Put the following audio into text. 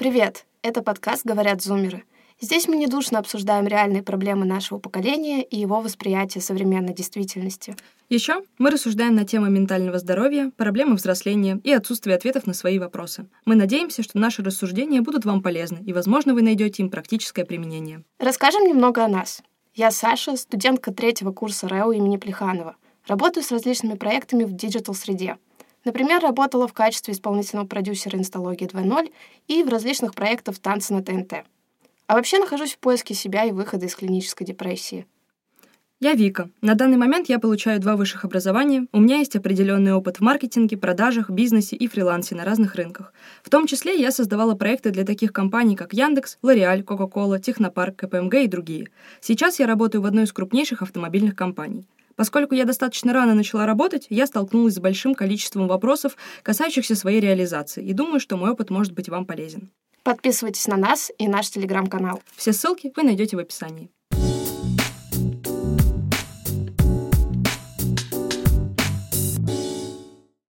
Привет! Это подкаст «Говорят зумеры». Здесь мы недушно обсуждаем реальные проблемы нашего поколения и его восприятие современной действительности. Еще мы рассуждаем на тему ментального здоровья, проблемы взросления и отсутствия ответов на свои вопросы. Мы надеемся, что наши рассуждения будут вам полезны, и, возможно, вы найдете им практическое применение. Расскажем немного о нас. Я Саша, студентка третьего курса РЭУ имени Плеханова. Работаю с различными проектами в digital-среде. Например, работала в качестве исполнительного продюсера «Инсталогии 2.0» и в различных проектах танца на ТНТ. А вообще нахожусь в поиске себя и выхода из клинической депрессии. Я Вика. На данный момент я получаю два высших образования. У меня есть определенный опыт в маркетинге, продажах, бизнесе и фрилансе на разных рынках. В том числе я создавала проекты для таких компаний, как Яндекс, L'Oreal, Coca-Cola, Технопарк, КПМГ и другие. Сейчас я работаю в одной из крупнейших автомобильных компаний. Поскольку я достаточно рано начала работать, я столкнулась с большим количеством вопросов, касающихся своей реализации, и думаю, что мой опыт может быть вам полезен. Подписывайтесь на нас и наш телеграм-канал. Все ссылки вы найдете в описании.